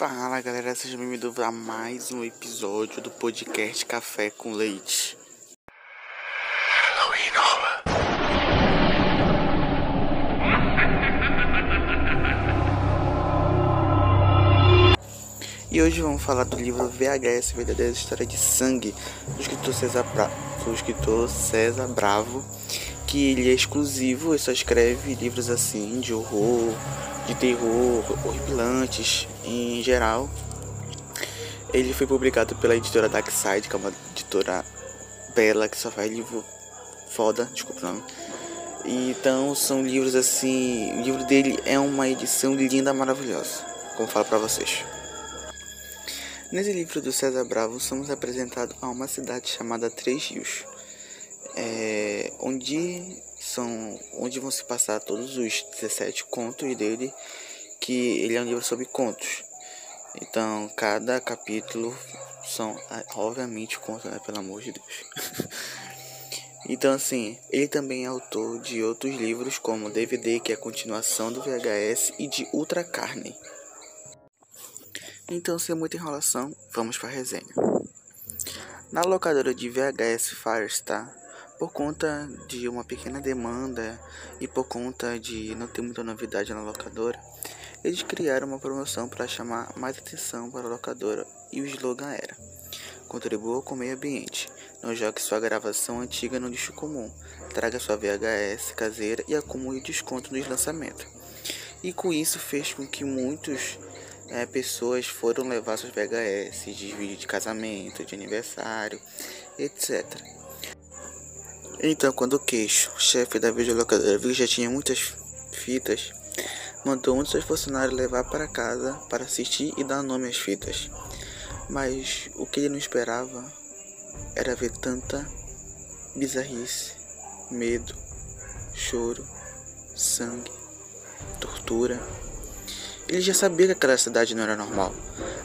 Fala galera, sejam bem-vindos a mais um episódio do podcast Café com Leite. E hoje vamos falar do livro VHS Verdadeira História de Sangue, do escritor César, do escritor César Bravo, que ele é exclusivo, ele só escreve livros assim de horror, de terror, horripilantes em geral. Ele foi publicado pela editora Darkside, que é uma editora bela que só faz livro foda, desculpa o nome. Então são livros assim, o livro dele é uma edição linda, maravilhosa, como falo para vocês. Nesse livro do César Bravo, somos apresentados a uma cidade chamada Três Rios, é, onde são onde vão se passar todos os 17 contos dele, que ele é um livro sobre contos. Então, cada capítulo são, ah, obviamente, contos, né, pelo amor de Deus. então, assim, ele também é autor de outros livros, como DVD, que é a continuação do VHS, e de Ultra Carne. Então, sem muita enrolação, vamos para a resenha. Na locadora de VHS Firestar, por conta de uma pequena demanda e por conta de não ter muita novidade na locadora, eles criaram uma promoção para chamar mais atenção para a locadora e o slogan era: Contribua com o meio ambiente, não jogue sua gravação antiga no lixo comum, traga sua VHS caseira e acumule desconto nos lançamentos. E com isso fez com que muitos é, pessoas foram levar seus VHS de vídeo de casamento, de aniversário, etc. Então, quando o queixo, chefe da videolocadora, viu que já tinha muitas fitas, mandou um de seus funcionários levar para casa para assistir e dar nome às fitas. Mas o que ele não esperava era ver tanta bizarrice, medo, choro, sangue, tortura ele já sabia que aquela cidade não era normal,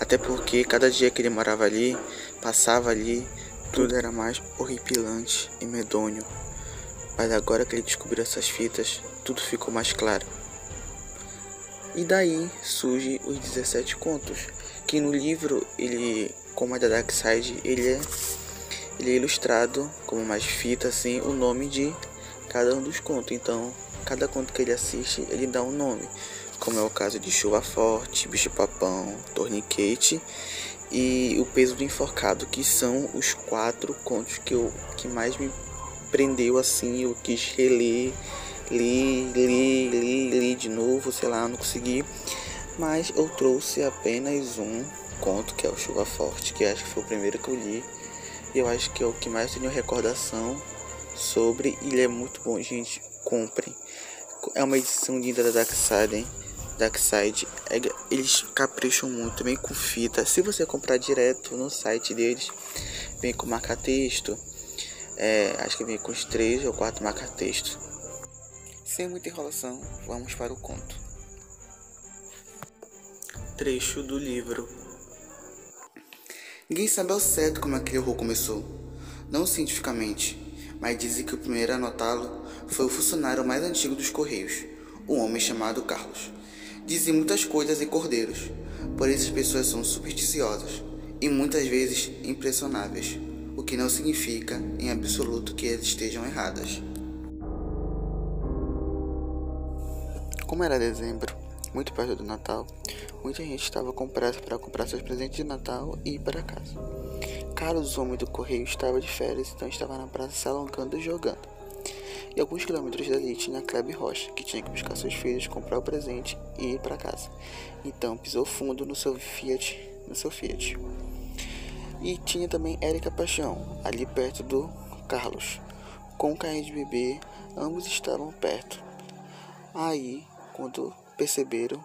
até porque cada dia que ele morava ali, passava ali, tudo era mais horripilante e medonho. Mas agora que ele descobriu essas fitas, tudo ficou mais claro. E daí surge os 17 contos, que no livro ele, como é da Darkside, ele é ele é ilustrado como mais fita assim o nome de cada um dos contos. Então, cada conto que ele assiste, ele dá um nome como é o caso de Chuva Forte, Bicho-Papão, Torniquete e O Peso do Enforcado, que são os quatro contos que, eu, que mais me prendeu assim, eu quis reler, li, li, li, li de novo, sei lá, não consegui, mas eu trouxe apenas um conto, que é o Chuva Forte, que acho que foi o primeiro que eu li, e eu acho que é o que mais tenho recordação sobre, e ele é muito bom, gente, comprem. É uma edição linda da Dark Side, hein? Darkside, é, eles capricham muito, vem com fita. Se você comprar direto no site deles, vem com marca-texto. É, acho que vem com os três ou quatro marca-texto. Sem muita enrolação, vamos para o conto. Trecho do livro. Ninguém sabe ao certo como aquele horror começou. Não cientificamente, mas dizem que o primeiro a notá-lo foi o funcionário mais antigo dos Correios, um homem chamado Carlos dizem muitas coisas em cordeiros, porém essas pessoas são supersticiosas e muitas vezes impressionáveis, o que não significa em absoluto que elas estejam erradas. Como era dezembro, muito perto do Natal, muita gente estava com pressa para comprar seus presentes de Natal e ir para casa. Carlos, o homem do correio, estava de férias, então estava na praça se alongando e jogando. E alguns quilômetros dali tinha Kleber Rocha, que tinha que buscar seus filhos, comprar o presente e ir para casa. Então pisou fundo no seu Fiat, no seu Fiat. E tinha também Érica Paixão, ali perto do Carlos. Com o carrinho de bebê, ambos estavam perto. Aí, quando perceberam,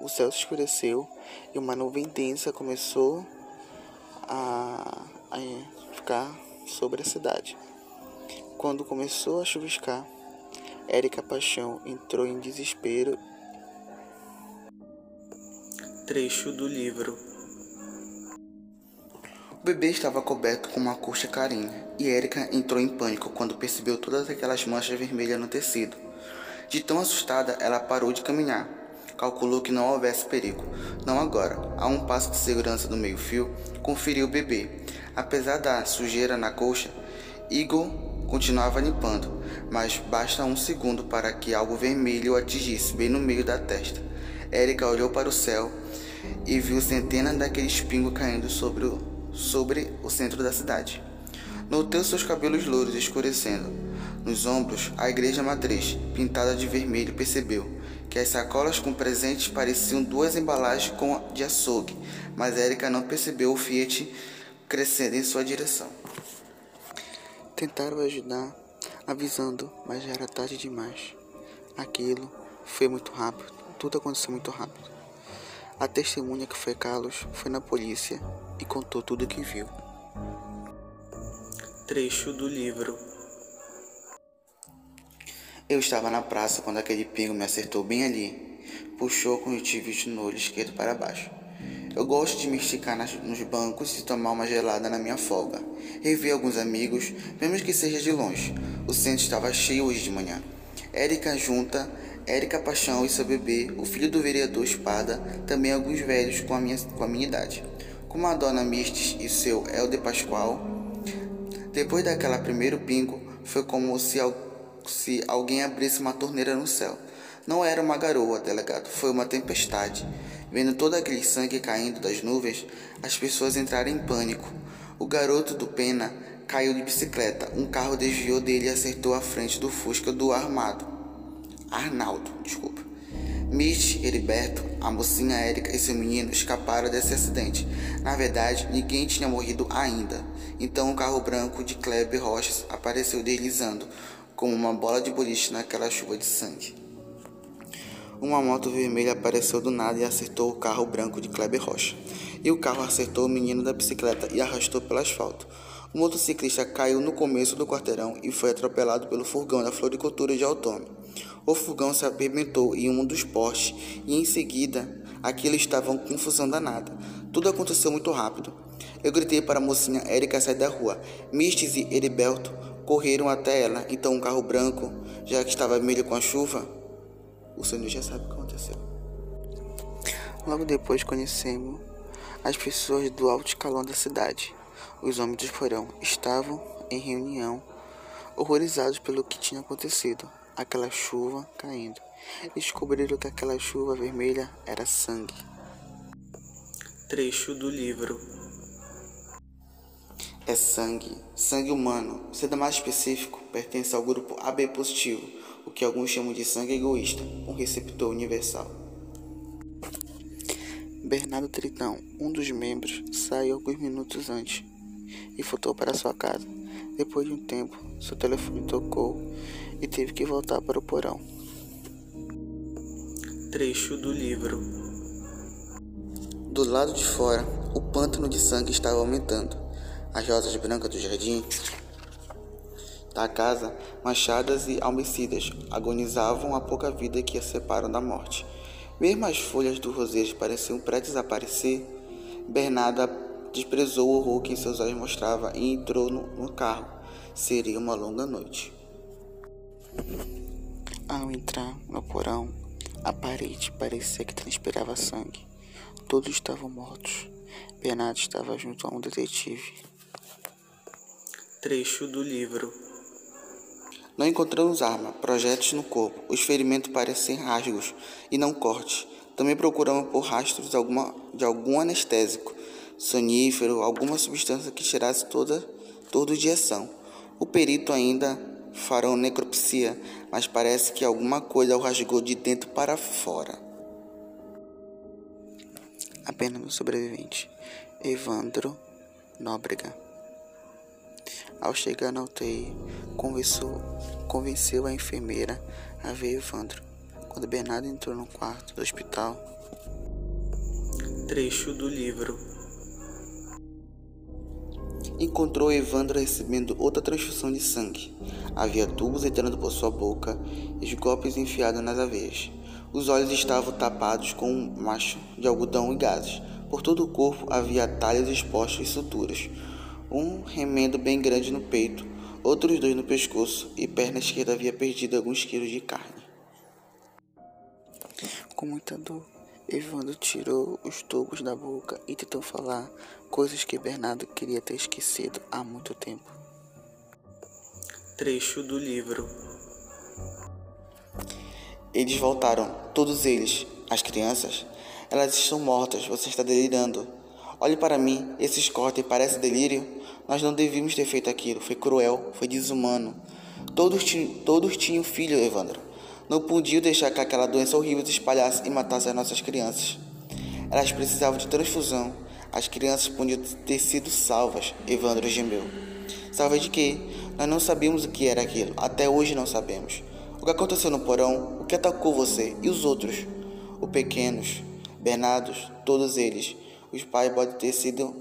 o céu se escureceu e uma nuvem densa começou a, a ficar sobre a cidade. Quando começou a chuviscar, Érica Paixão entrou em desespero. Trecho do livro. O bebê estava coberto com uma coxa carinha e Érica entrou em pânico quando percebeu todas aquelas manchas vermelhas no tecido. De tão assustada, ela parou de caminhar. calculou que não houvesse perigo. Não agora. A um passo de segurança do meio-fio, conferiu o bebê. Apesar da sujeira na coxa, Igor continuava limpando, mas basta um segundo para que algo vermelho o atingisse bem no meio da testa. Érica olhou para o céu e viu centenas daqueles pingos caindo sobre o, sobre o centro da cidade. Notou seus cabelos louros escurecendo. Nos ombros, a igreja matriz, pintada de vermelho, percebeu que as sacolas com presentes pareciam duas embalagens de açougue, mas Érica não percebeu o Fiat crescendo em sua direção. Tentaram ajudar, avisando, mas já era tarde demais. Aquilo foi muito rápido, tudo aconteceu muito rápido. A testemunha que foi Carlos foi na polícia e contou tudo o que viu. Trecho do livro eu estava na praça quando aquele pingo me acertou bem ali. Puxou com o conjuntivite no olho esquerdo para baixo. Eu gosto de me esticar nas, nos bancos e tomar uma gelada na minha folga. Revi alguns amigos, mesmo que seja de longe. O centro estava cheio hoje de manhã. Érica Junta, Érica Paixão e seu bebê, o filho do vereador Espada, também alguns velhos com a minha, com a minha idade. Como a dona Mistes e seu Helder Pascoal. Depois daquela primeiro pingo, foi como se se alguém abrisse uma torneira no céu. Não era uma garoa, delegado, foi uma tempestade. Vendo todo aquele sangue caindo das nuvens, as pessoas entraram em pânico. O garoto do Pena caiu de bicicleta. Um carro desviou dele e acertou a frente do Fusca do armado. Arnaldo, desculpa. Mitch, Heriberto, a mocinha Érica e seu menino escaparam desse acidente. Na verdade, ninguém tinha morrido ainda. Então o carro branco de Kleber Rochas apareceu deslizando, como uma bola de boliche naquela chuva de sangue. Uma moto vermelha apareceu do nada e acertou o carro branco de Kleber Rocha. E o carro acertou o menino da bicicleta e arrastou pelo asfalto. O motociclista caiu no começo do quarteirão e foi atropelado pelo furgão da floricultura de outono. O furgão se arrebentou em um dos postes e em seguida aquilo estava uma confusão danada. Tudo aconteceu muito rápido. Eu gritei para a mocinha Érica sair da rua. Mistes e Heriberto correram até ela. Então um carro branco, já que estava vermelho com a chuva, o senhor já sabe o que aconteceu. Logo depois conhecemos as pessoas do alto escalão da cidade. Os homens do porão estavam em reunião, horrorizados pelo que tinha acontecido. Aquela chuva caindo. Descobriram que aquela chuva vermelha era sangue. Trecho do livro é sangue, sangue humano. Sendo mais específico, pertence ao grupo AB positivo, que alguns chamam de sangue egoísta, um receptor universal. Bernardo Tritão, um dos membros, saiu alguns minutos antes e voltou para sua casa. Depois de um tempo, seu telefone tocou e teve que voltar para o porão. Trecho do livro. Do lado de fora, o pântano de sangue estava aumentando. As rosas brancas do jardim da casa, machadas e almecidas, agonizavam a pouca vida que as separam da morte. Mesmo as folhas do roseiro pareciam prestes a aparecer, Bernarda desprezou o horror que seus olhos mostrava e entrou no, no carro. Seria uma longa noite. Ao entrar no porão, a parede parecia que transpirava sangue. Todos estavam mortos. Bernardo estava junto a um detetive. Trecho do livro. Não encontramos arma, projetos no corpo. Os ferimentos parecem rasgos e não cortes. Também procuramos por rastros de, alguma, de algum anestésico, sonífero, alguma substância que tirasse toda, toda digestão. O perito ainda fará necropsia, mas parece que alguma coisa o rasgou de dentro para fora. Apenas um sobrevivente, Evandro Nóbrega. Ao chegar na UTI, conversou, convenceu a enfermeira a ver Evandro. Quando Bernardo entrou no quarto do hospital. Trecho do livro. Encontrou Evandro recebendo outra transfusão de sangue. Havia tubos entrando por sua boca e os golpes enfiados nas aveias. Os olhos estavam tapados com um macho de algodão e gases. Por todo o corpo havia talhas expostos e suturas um remendo bem grande no peito, outros dois no pescoço, e perna esquerda havia perdido alguns quilos de carne. Com muita dor, Evandro tirou os tubos da boca e tentou falar coisas que Bernardo queria ter esquecido há muito tempo. Trecho do livro. Eles voltaram, todos eles, as crianças. Elas estão mortas, você está delirando. Olhe para mim, esses cortes parecem delírio. Nós não devíamos ter feito aquilo, foi cruel, foi desumano. Todos, todos tinham filho, Evandro. Não podiam deixar que aquela doença horrível se espalhasse e matasse as nossas crianças. Elas precisavam de transfusão. As crianças podiam ter sido salvas, Evandro gemeu. Salvas de quê? Nós não sabíamos o que era aquilo. Até hoje não sabemos. O que aconteceu no porão? O que atacou você? E os outros? Os pequenos, Bernardos, todos eles. Os pais podem ter sido.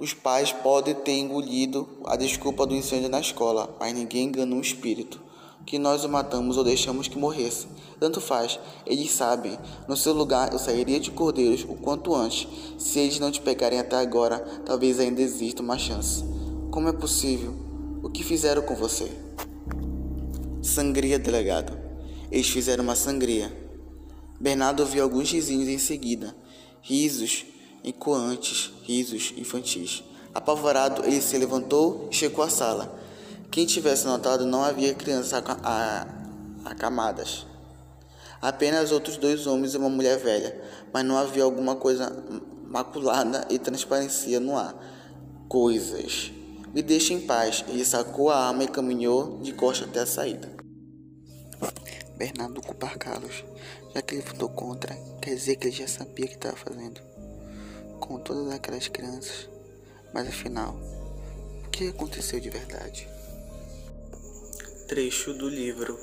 Os pais podem ter engolido a desculpa do incêndio na escola, mas ninguém enganou o espírito que nós o matamos ou deixamos que morresse. Tanto faz, eles sabem. No seu lugar, eu sairia de cordeiros o quanto antes. Se eles não te pegarem até agora, talvez ainda exista uma chance. Como é possível? O que fizeram com você? Sangria, delegado. Eles fizeram uma sangria. Bernardo ouviu alguns risinhos em seguida. Risos encoantes, risos infantis. Apavorado, ele se levantou e chegou à sala. Quem tivesse notado, não havia crianças acamadas. Apenas outros dois homens e uma mulher velha, mas não havia alguma coisa maculada e transparecia no ar. Coisas. Me deixe em paz. Ele sacou a arma e caminhou de costa até a saída. Bernardo culpar Carlos, já que ele votou contra, quer dizer que ele já sabia o que estava fazendo. Com todas aquelas crianças. Mas afinal, o que aconteceu de verdade? Trecho do livro.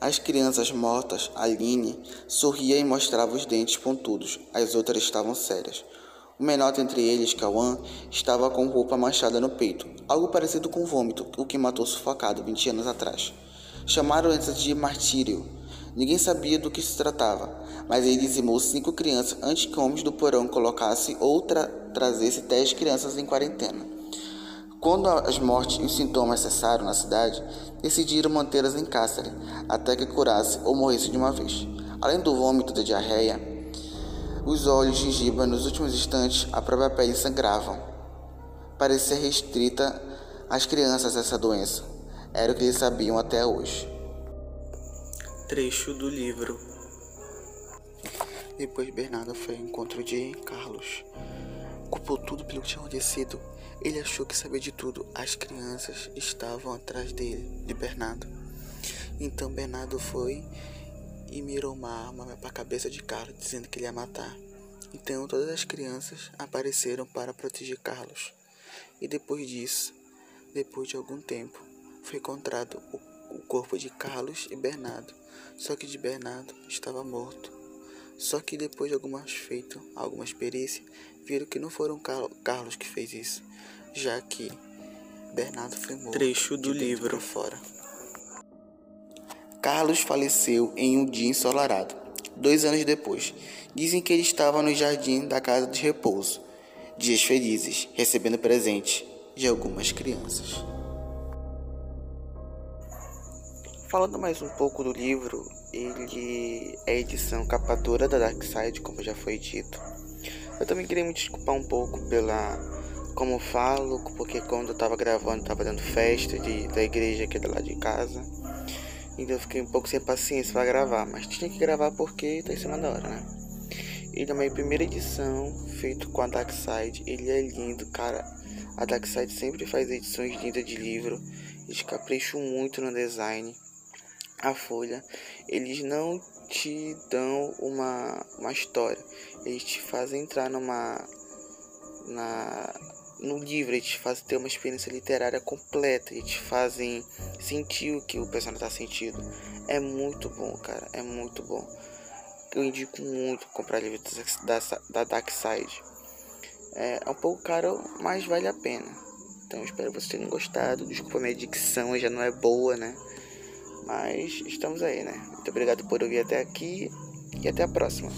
As crianças mortas, Aline, sorria e mostrava os dentes pontudos. As outras estavam sérias. O menor entre eles, Cauã, estava com roupa manchada no peito, algo parecido com vômito, o que matou sufocado 20 anos atrás. Chamaram essa de martírio. Ninguém sabia do que se tratava, mas ele dizimou cinco crianças antes que homens do porão colocassem ou tra trazesse dez crianças em quarentena. Quando as mortes e os sintomas cessaram na cidade, decidiram mantê-las em cárcere até que curasse ou morresse de uma vez. Além do vômito da diarreia, os olhos, gengiva, nos últimos instantes, a própria pele sangravam. Parecia restrita às crianças essa doença. Era o que eles sabiam até hoje. Trecho do livro. Depois Bernardo foi ao encontro de Carlos. Culpou tudo pelo que tinha acontecido ele achou que sabia de tudo. As crianças estavam atrás dele, de Bernardo. Então Bernardo foi e mirou uma arma para a cabeça de Carlos, dizendo que ele ia matar. Então todas as crianças apareceram para proteger Carlos. E depois disso, depois de algum tempo, foi encontrado o, corpo de Carlos e Bernardo. Só que de Bernardo estava morto. Só que depois de algumas feito, algumas perícias, viram que não foram Carlos que fez isso, já que Bernardo foi morto. Trecho do livro fora. Carlos faleceu em um dia ensolarado, dois anos depois. Dizem que ele estava no jardim da casa de repouso, dias felizes, recebendo presente de algumas crianças. Falando mais um pouco do livro, ele é edição capa dura da Dark Side, como já foi dito. Eu também queria me desculpar um pouco pela como falo, porque quando eu tava gravando, tava dando festa de, da igreja aqui do lado de casa. Então eu fiquei um pouco sem paciência para gravar, mas tinha que gravar porque tá em cima da hora, né? Ele é minha primeira edição, feito com a Darkside. Ele é lindo, cara. A Darkside sempre faz edições lindas de livro. Eles capricham muito no design. A folha, eles não te dão uma, uma história, eles te fazem entrar numa na no livro. Eles te fazem ter uma experiência literária completa. Eles te fazem sentir o que o personagem está sentindo. É muito bom cara. É muito bom. Eu indico muito comprar livros da, da Dark Side é, é um pouco caro mas vale a pena. Então espero que vocês tenham gostado. Desculpa minha dicção já não é boa né mas estamos aí né? Muito obrigado por ouvir até aqui e até a próxima